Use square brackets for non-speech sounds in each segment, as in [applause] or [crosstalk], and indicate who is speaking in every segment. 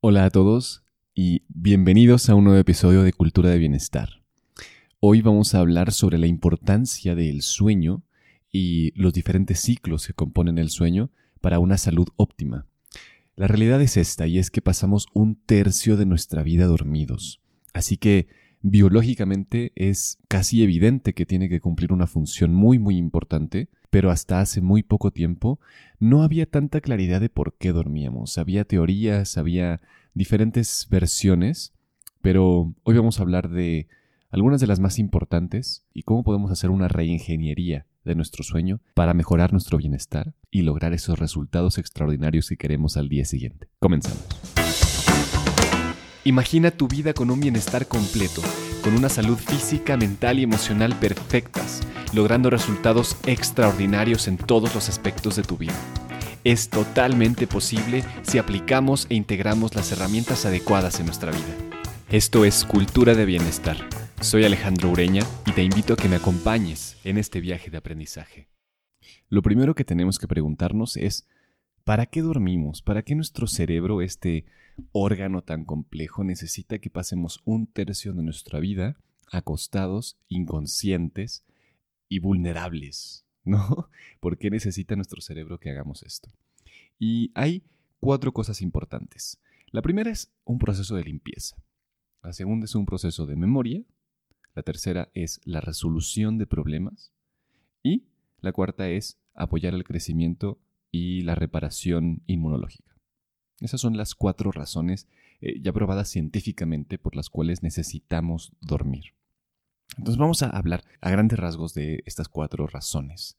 Speaker 1: Hola a todos y bienvenidos a un nuevo episodio de Cultura de Bienestar. Hoy vamos a hablar sobre la importancia del sueño y los diferentes ciclos que componen el sueño para una salud óptima. La realidad es esta y es que pasamos un tercio de nuestra vida dormidos. Así que biológicamente es casi evidente que tiene que cumplir una función muy muy importante, pero hasta hace muy poco tiempo no había tanta claridad de por qué dormíamos. Había teorías, había diferentes versiones, pero hoy vamos a hablar de algunas de las más importantes y cómo podemos hacer una reingeniería de nuestro sueño para mejorar nuestro bienestar y lograr esos resultados extraordinarios que queremos al día siguiente. Comenzamos. Imagina tu vida con un bienestar completo, con una salud física, mental y emocional perfectas, logrando resultados extraordinarios en todos los aspectos de tu vida. Es totalmente posible si aplicamos e integramos las herramientas adecuadas en nuestra vida. Esto es Cultura de Bienestar. Soy Alejandro Ureña y te invito a que me acompañes en este viaje de aprendizaje. Lo primero que tenemos que preguntarnos es, ¿para qué dormimos? ¿Para qué nuestro cerebro, este órgano tan complejo necesita que pasemos un tercio de nuestra vida acostados, inconscientes y vulnerables, [laughs] ¿no? ¿Por qué necesita nuestro cerebro que hagamos esto? Y hay cuatro cosas importantes. La primera es un proceso de limpieza. La segunda es un proceso de memoria. La tercera es la resolución de problemas. Y la cuarta es apoyar el crecimiento y la reparación inmunológica. Esas son las cuatro razones eh, ya probadas científicamente por las cuales necesitamos dormir. Entonces vamos a hablar a grandes rasgos de estas cuatro razones.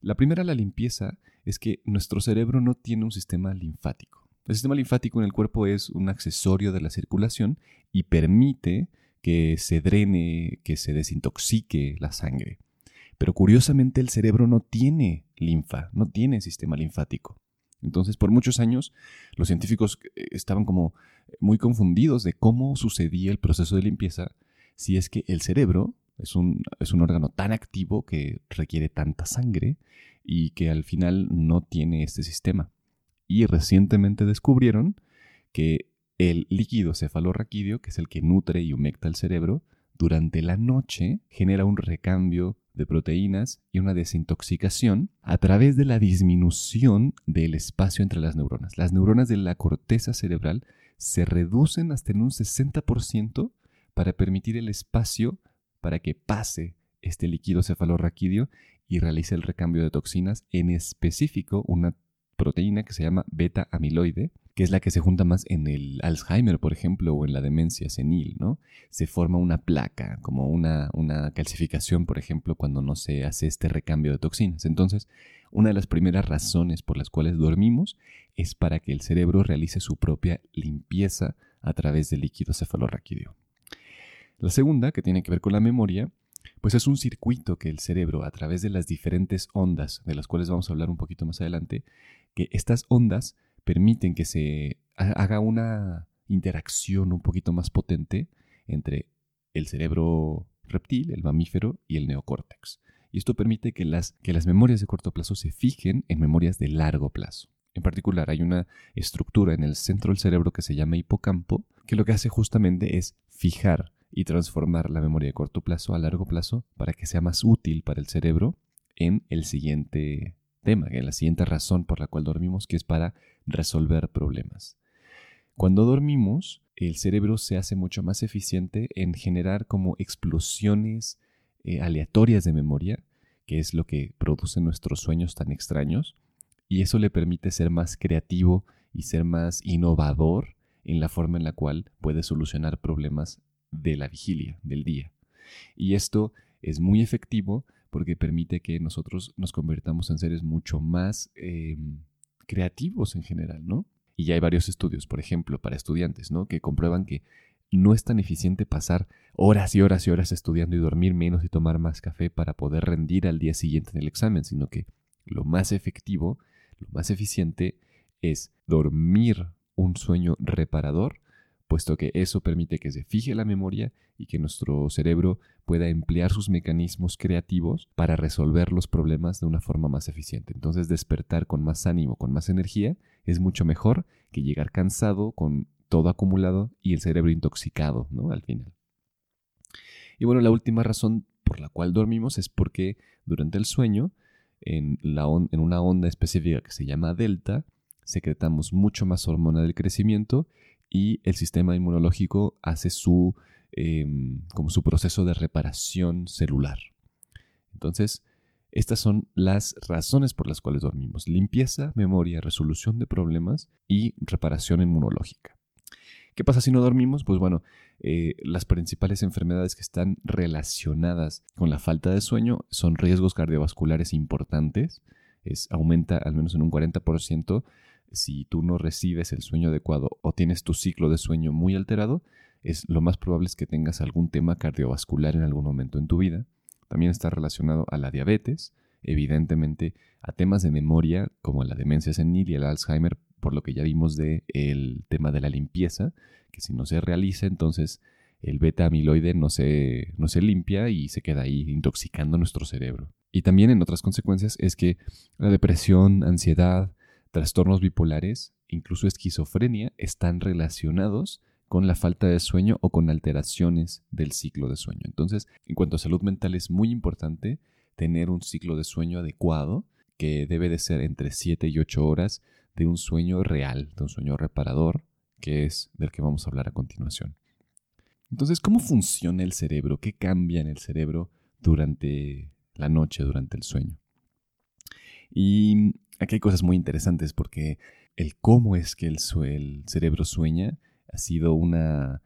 Speaker 1: La primera, la limpieza, es que nuestro cerebro no tiene un sistema linfático. El sistema linfático en el cuerpo es un accesorio de la circulación y permite que se drene, que se desintoxique la sangre. Pero curiosamente el cerebro no tiene linfa, no tiene sistema linfático. Entonces, por muchos años, los científicos eh, estaban como muy confundidos de cómo sucedía el proceso de limpieza si es que el cerebro es un, es un órgano tan activo que requiere tanta sangre y que al final no tiene este sistema. Y recientemente descubrieron que el líquido cefalorraquídeo, que es el que nutre y humecta el cerebro, durante la noche genera un recambio de proteínas y una desintoxicación a través de la disminución del espacio entre las neuronas. Las neuronas de la corteza cerebral se reducen hasta en un 60% para permitir el espacio para que pase este líquido cefalorraquídeo y realice el recambio de toxinas, en específico una proteína que se llama beta amiloide, que es la que se junta más en el Alzheimer, por ejemplo, o en la demencia senil, ¿no? Se forma una placa, como una, una calcificación, por ejemplo, cuando no se hace este recambio de toxinas. Entonces, una de las primeras razones por las cuales dormimos es para que el cerebro realice su propia limpieza a través del líquido cefalorraquídeo. La segunda, que tiene que ver con la memoria, pues es un circuito que el cerebro, a través de las diferentes ondas, de las cuales vamos a hablar un poquito más adelante, que estas ondas permiten que se haga una interacción un poquito más potente entre el cerebro reptil, el mamífero y el neocórtex. Y esto permite que las, que las memorias de corto plazo se fijen en memorias de largo plazo. En particular, hay una estructura en el centro del cerebro que se llama hipocampo, que lo que hace justamente es fijar y transformar la memoria de corto plazo a largo plazo para que sea más útil para el cerebro en el siguiente tema, en la siguiente razón por la cual dormimos, que es para resolver problemas. Cuando dormimos, el cerebro se hace mucho más eficiente en generar como explosiones eh, aleatorias de memoria, que es lo que produce nuestros sueños tan extraños, y eso le permite ser más creativo y ser más innovador en la forma en la cual puede solucionar problemas de la vigilia, del día. Y esto es muy efectivo porque permite que nosotros nos convirtamos en seres mucho más em, creativos en general, ¿no? Y ya hay varios estudios, por ejemplo, para estudiantes, ¿no? Que comprueban que no es tan eficiente pasar horas y horas y horas estudiando y dormir menos y tomar más café para poder rendir al día siguiente en el examen, sino que lo más efectivo, lo más eficiente es dormir un sueño reparador puesto que eso permite que se fije la memoria y que nuestro cerebro pueda emplear sus mecanismos creativos para resolver los problemas de una forma más eficiente. Entonces despertar con más ánimo, con más energía, es mucho mejor que llegar cansado, con todo acumulado y el cerebro intoxicado, ¿no? Al final. Y bueno, la última razón por la cual dormimos es porque durante el sueño, en, la en una onda específica que se llama delta, secretamos mucho más hormona del crecimiento y el sistema inmunológico hace su, em, como su proceso de reparación celular. Entonces, estas son las razones por las cuales dormimos. Limpieza, memoria, resolución de problemas y reparación inmunológica. ¿Qué pasa si no dormimos? Pues bueno, eh, las principales enfermedades que están relacionadas con la falta de sueño son riesgos cardiovasculares importantes. Es, aumenta al menos en un 40% si tú no recibes el sueño adecuado o tienes tu ciclo de sueño muy alterado, es lo más probable es que tengas algún tema cardiovascular en algún momento en tu vida. También está relacionado a la diabetes, evidentemente a temas de memoria como la demencia senil y el Alzheimer, por lo que ya vimos del el tema de la limpieza, que si no se realiza, entonces el beta amiloide no se, no se limpia y se queda ahí intoxicando nuestro cerebro. Y también en otras consecuencias es que la depresión, ansiedad, trastornos bipolares, incluso esquizofrenia, están relacionados con la falta de sueño o con alteraciones del ciclo de sueño. Entonces, en cuanto a salud mental es muy importante tener un ciclo de sueño adecuado, que debe de ser entre 7 y 8 horas de un sueño real, de un sueño reparador, que es del que vamos a hablar a continuación. Entonces, ¿cómo funciona el cerebro? ¿Qué cambia en el cerebro durante la noche, durante el sueño? Y aquí hay cosas muy interesantes porque el cómo es que el, cerebro sueña ha sido una,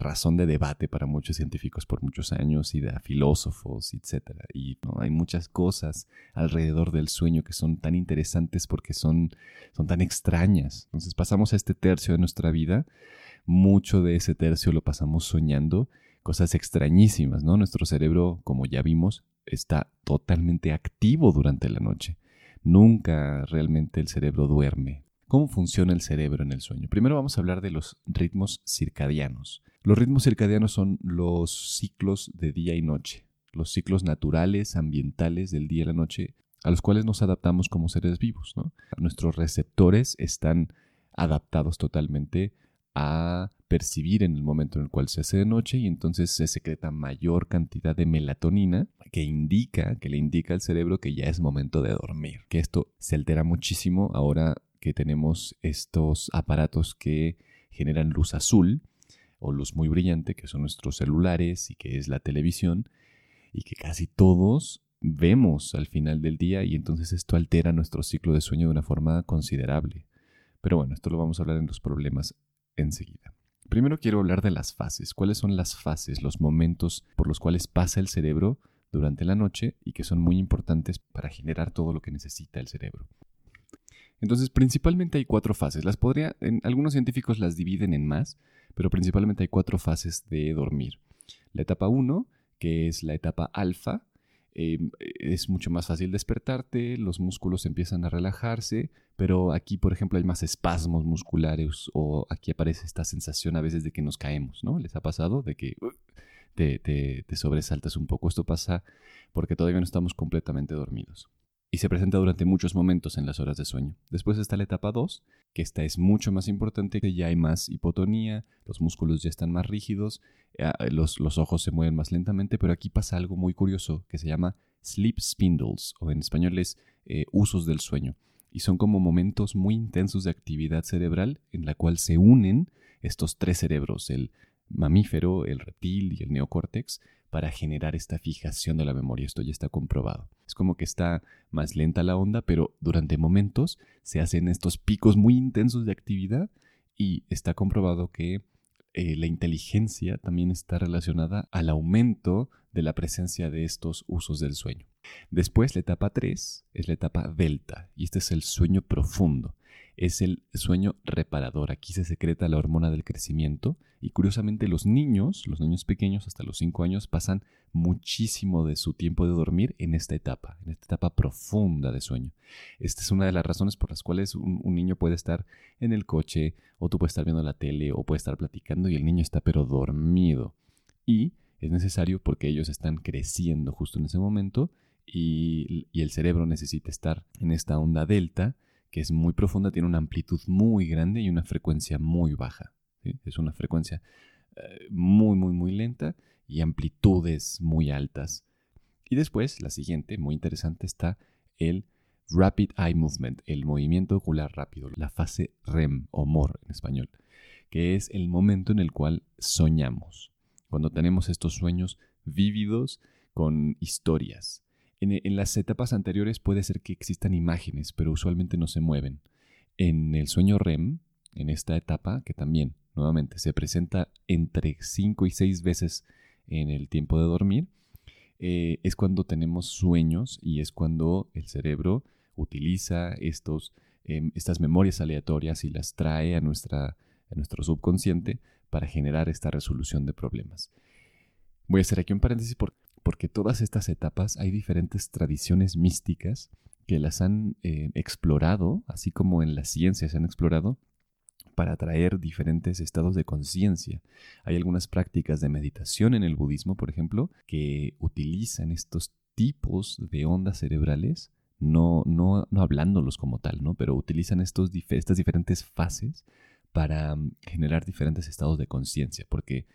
Speaker 1: razón de debate para muchos científicos por muchos años y de filósofos, etc. Y hay muchas cosas alrededor del sueño que son tan interesantes porque son, son tan extrañas. Entonces pasamos este tercio de nuestra vida, mucho de ese tercio lo pasamos soñando cosas extrañísimas, ¿no? Nuestro cerebro, como ya vimos, está totalmente activo durante la noche. Nunca realmente el cerebro duerme. ¿Cómo funciona el cerebro en el sueño? Primero vamos a hablar de los ritmos circadianos. Los ritmos circadianos son los ciclos de día y noche, los ciclos naturales, ambientales del día y la noche, a los cuales nos adaptamos como seres vivos. Nuestros receptores están adaptados totalmente a percibir en el momento en el cual se hace de noche y entonces se secreta mayor cantidad de melatonina que indica, que le indica al cerebro que ya es momento de dormir. Que esto se altera muchísimo ahora que tenemos estos aparatos que generan luz azul o luz muy brillante, que son nuestros celulares y que es la televisión, y que casi todos vemos al final del día y entonces esto altera nuestro ciclo de sueño de una forma considerable. Pero bueno, esto lo vamos a hablar en los problemas enseguida. Primero quiero hablar de las fases. ¿Cuáles son las fases, los momentos por los cuales pasa el cerebro durante la noche y que son muy importantes para generar todo lo que necesita el cerebro? Entonces, principalmente hay cuatro fases. Las podría, algunos científicos las dividen en más, pero principalmente hay cuatro fases de dormir. La etapa 1, que es la etapa alfa, em, es mucho más fácil despertarte, los músculos empiezan a relajarse, pero aquí, por ejemplo, hay más espasmos musculares o aquí aparece esta sensación a veces de que nos caemos, ¿no? ¿Les ha pasado? De que uh, te sobresaltas un poco. Esto pasa porque todavía no estamos completamente dormidos y se presenta durante muchos momentos en las horas de sueño. Después está la etapa 2, que esta es mucho más importante, que ya hay más hipotonía, los músculos ya están más rígidos, eh, los, los ojos se mueven más lentamente, pero aquí pasa algo muy curioso que se llama sleep spindles, o en español es eh, usos del sueño. Y son como momentos muy intensos de actividad cerebral en la cual se unen estos tres cerebros, el mamífero, el reptil y el neocórtex, para generar esta fijación de la memoria. Esto ya está comprobado. Es como que está más lenta la onda, pero durante momentos se hacen estos picos muy intensos de actividad y está comprobado que eh, la inteligencia también está relacionada al aumento de la presencia de estos usos del sueño. Después, la etapa 3 es la etapa delta, y este es el sueño profundo es el sueño reparador. Aquí se secreta la hormona del crecimiento y curiosamente los niños, los niños pequeños hasta los 5 años, pasan muchísimo de su tiempo de dormir en esta etapa, en esta etapa profunda de sueño. Esta es una de las razones por las cuales un, niño puede estar en el coche o tú puedes estar viendo la tele o puede estar platicando y el niño está pero dormido. Y es necesario porque ellos están creciendo justo en ese momento y, el cerebro necesita estar en esta onda delta que es muy profunda, tiene una amplitud muy grande y una frecuencia muy baja. Es una frecuencia eh, muy, muy, muy lenta y amplitudes muy altas. Y después, la siguiente, muy interesante, está el Rapid Eye Movement, el movimiento ocular rápido, la fase REM o MOR en español, que es el momento en el cual soñamos, cuando tenemos estos sueños vívidos con historias. En, las etapas anteriores puede ser que existan imágenes, pero usualmente no se mueven. En el sueño REM, en esta etapa, que también nuevamente se presenta entre 5 y 6 veces en el tiempo de dormir, eh, es cuando tenemos sueños y es cuando el cerebro utiliza estos, em, estas memorias aleatorias y las trae a, nuestra, a nuestro subconsciente para generar esta resolución de problemas. Voy a hacer aquí un paréntesis porque todas estas etapas hay diferentes tradiciones místicas que las han eh, explorado, así como en la ciencia se han explorado, para traer diferentes estados de conciencia. Hay algunas prácticas de meditación en el budismo, por ejemplo, que utilizan estos tipos de ondas cerebrales, no, no, no hablándolos como tal, ¿no? pero utilizan estos, estas diferentes fases para mm, generar diferentes estados de conciencia, porque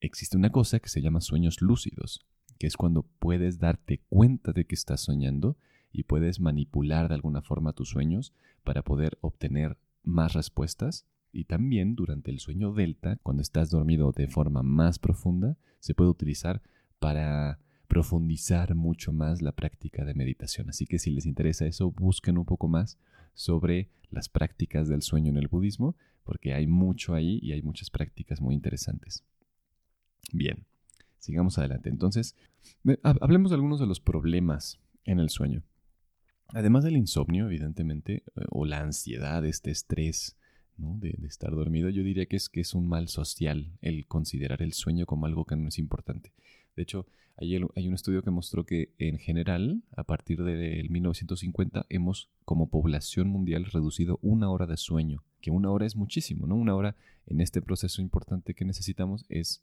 Speaker 1: existe una cosa que se llama sueños lúcidos, que es cuando puedes darte cuenta de que estás soñando y puedes manipular de alguna forma tus sueños para poder obtener más respuestas. Y también durante el sueño delta, cuando estás dormido de forma más profunda, se puede utilizar para profundizar mucho más la práctica de meditación. Así que si les interesa eso, busquen un poco más sobre las prácticas del sueño en el budismo, porque hay mucho ahí y hay muchas prácticas muy interesantes. Bien, sigamos adelante. Entonces, hablemos de algunos de los problemas en el sueño. Además del insomnio, evidentemente, eh, o la ansiedad, este estrés de, estar dormido, yo diría que es, que es un mal social el considerar el sueño como algo que no es importante. De hecho, hay, hay un estudio que mostró que en general, a partir del 1950, hemos como población mundial reducido una hora de sueño, que una hora es muchísimo, ¿no? Una hora en este proceso importante que necesitamos es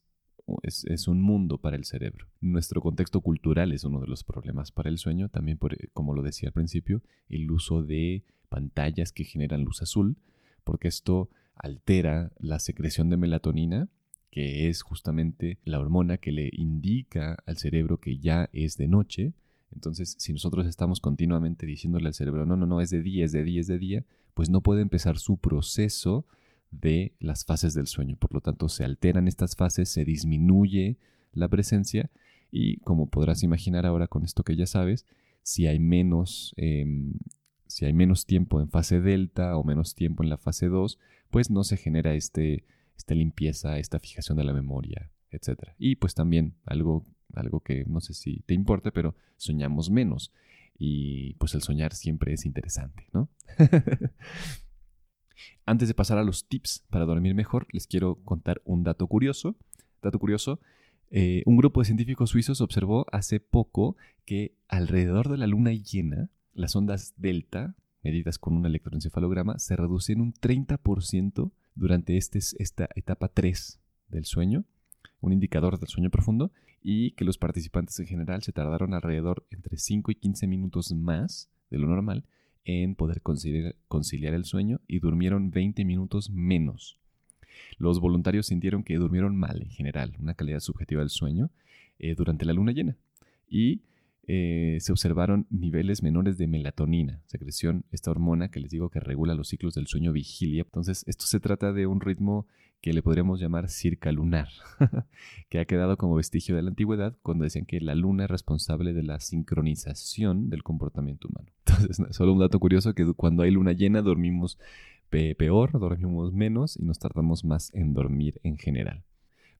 Speaker 1: es, un mundo para el cerebro. Nuestro contexto cultural es uno de los problemas para el sueño, también eh, como lo decía al principio, el uso de pantallas que generan luz azul, porque esto altera la secreción de melatonina, que es justamente la hormona que le indica al cerebro que ya es de noche. Entonces, si nosotros estamos continuamente diciéndole al cerebro, no, no, no, es de día, es de día, es de día, pues no puede empezar su proceso de las fases del sueño. Por lo tanto, se alteran estas fases, se disminuye la presencia y como podrás imaginar ahora con esto que ya sabes, si hay menos, em, si hay menos tiempo en fase delta o menos tiempo en la fase 2, pues no se genera este, esta limpieza, esta fijación de la memoria, etc. Y pues también algo, algo que no sé si te importa, pero soñamos menos. Y pues el soñar siempre es interesante, ¿no? [laughs] Antes de pasar a los tips para dormir mejor, les quiero contar un dato curioso. Dato curioso, eh, un grupo de científicos suizos observó hace poco que alrededor de la luna llena, las ondas delta, medidas con un electroencefalograma, se reducen un 30% durante este, esta etapa 3 del sueño, un indicador del sueño profundo, y que los participantes en general se tardaron alrededor entre 5 y 15 minutos más de lo normal en poder conciliar, el sueño y durmieron 20 minutos menos. Los voluntarios sintieron que durmieron mal en general, una calidad subjetiva del sueño, eh, durante la luna llena. Y eh, se observaron niveles menores de melatonina, secreción, esta hormona que les digo que regula los ciclos del sueño vigilia. Entonces, esto se trata de un ritmo que le podríamos llamar circalunar, [laughs] que ha quedado como vestigio de la antigüedad cuando decían que la luna es responsable de la sincronización del comportamiento humano. [laughs] Entonces, solo un dato curioso que cuando hay luna llena dormimos peor, dormimos menos y nos tardamos más en dormir en general.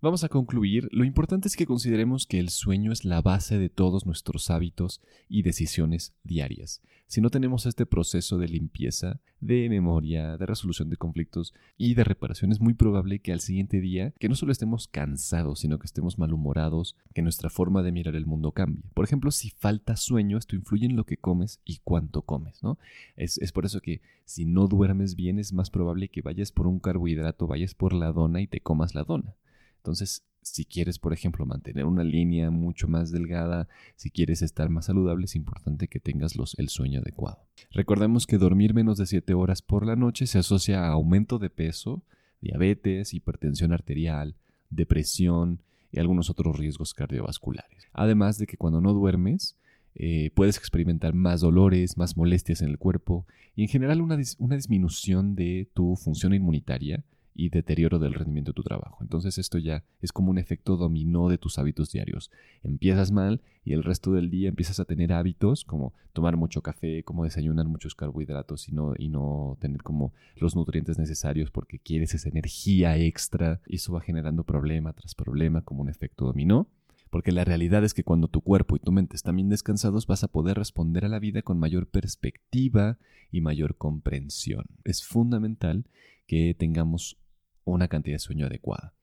Speaker 1: Vamos a concluir. Lo importante es que consideremos que el sueño es la base de todos nuestros hábitos y decisiones diarias. Si no tenemos este proceso de limpieza, de memoria, de resolución de conflictos y de reparación, es muy probable que al siguiente día, que no solo estemos cansados, sino que estemos malhumorados, que nuestra forma de mirar el mundo cambie. Por ejemplo, si falta sueño, esto influye en lo que comes y cuánto comes, ¿no? Es, es por eso que si no duermes bien, es más probable que vayas por un carbohidrato, vayas por la dona y te comas la dona. Entonces, si quieres, por ejemplo, mantener una línea mucho más delgada, si quieres estar más saludable, es importante que tengas los, el sueño adecuado. Recordemos que dormir menos de 7 horas por la noche se asocia a aumento de peso, diabetes, hipertensión arterial, depresión y algunos otros riesgos cardiovasculares. Además de que cuando no duermes, eh, puedes experimentar más dolores, más molestias en el cuerpo y en general una, una disminución de tu función inmunitaria y deterioro del rendimiento de tu trabajo. Entonces esto ya es como un efecto dominó de tus hábitos diarios. Empiezas mal y el resto del día empiezas a tener hábitos como tomar mucho café, como desayunar muchos carbohidratos y no, y no tener como los nutrientes necesarios porque quieres esa energía extra. Y eso va generando problema tras problema como un efecto dominó. Porque la realidad es que cuando tu cuerpo y tu mente están bien descansados vas a poder responder a la vida con mayor perspectiva y mayor comprensión. Es fundamental que tengamos una cantidad de sueño adecuada.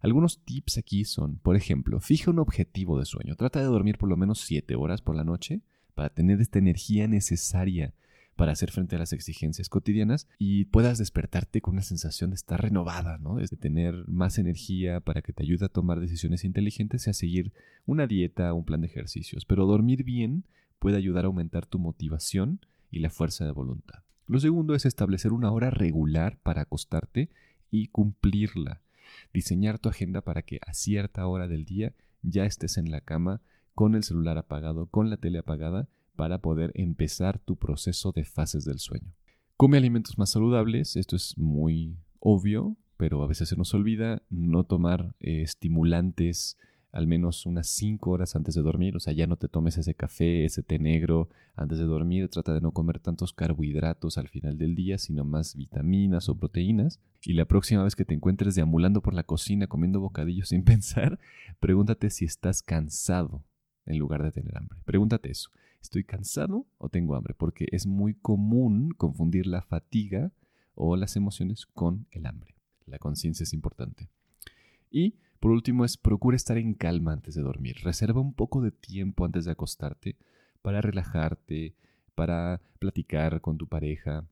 Speaker 1: Algunos tips aquí son, por ejemplo, fija un objetivo de sueño. Trata de dormir por lo menos 7 horas por la noche para tener esta energía necesaria para hacer frente a las exigencias cotidianas y puedas despertarte con una sensación de estar renovada, ¿no? de tener más energía para que te ayude a tomar decisiones inteligentes y a seguir una dieta o un plan de ejercicios. Pero dormir bien puede ayudar a aumentar tu motivación y la fuerza de voluntad. Lo segundo es establecer una hora regular para acostarte y cumplirla. Diseñar tu agenda para que a cierta hora del día ya estés en la cama con el celular apagado, con la tele apagada, para poder empezar tu proceso de fases del sueño. Come alimentos más saludables, esto es muy obvio, pero a veces se nos olvida no tomar eh, estimulantes al menos unas 5 horas antes de dormir. O sea, ya no te tomes ese café, ese té negro antes de dormir. Trata de no comer tantos carbohidratos al final del día, sino más vitaminas o proteínas. Y la próxima vez que te encuentres deambulando por la cocina comiendo bocadillos sin [laughs] pensar, pregúntate si estás cansado en lugar de tener hambre. Pregúntate eso. ¿Estoy cansado o tengo hambre? Porque es muy común confundir la fatiga o las emociones con el hambre. La conciencia es importante. Y por último es procura estar en calma antes de dormir. Reserva un poco de tiempo antes de acostarte para relajarte, para platicar con tu pareja.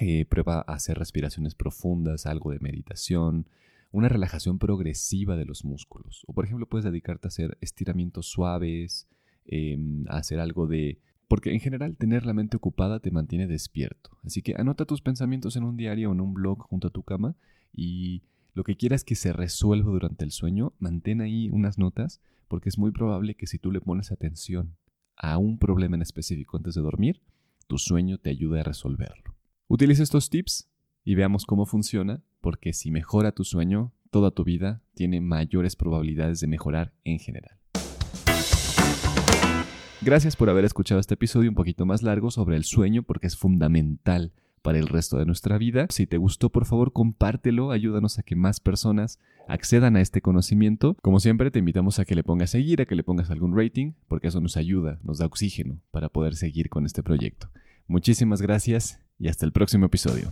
Speaker 1: Eh, prueba a hacer respiraciones profundas, algo de meditación, una relajación progresiva de los músculos. O por ejemplo puedes dedicarte a hacer estiramientos suaves, em, a hacer algo de... Porque en general tener la mente ocupada te mantiene despierto. Así que anota tus pensamientos en un diario o en un blog junto a tu cama y lo que quieras que se resuelva durante el sueño, mantén ahí unas notas porque es muy probable que si tú le pones atención a un problema en específico antes de dormir, tu sueño te ayude a resolverlo. Utiliza estos tips y veamos cómo funciona, porque si mejora tu sueño, toda tu vida tiene mayores probabilidades de mejorar en general. Gracias por haber escuchado este episodio un poquito más largo sobre el sueño porque es fundamental para el resto de nuestra vida. Si te gustó, por favor, compártelo, ayúdanos a que más personas accedan a este conocimiento. Como siempre, te invitamos a que le pongas seguir, a que le pongas algún rating, porque eso nos ayuda, nos da oxígeno para poder seguir con este proyecto. Muchísimas gracias y hasta el próximo episodio.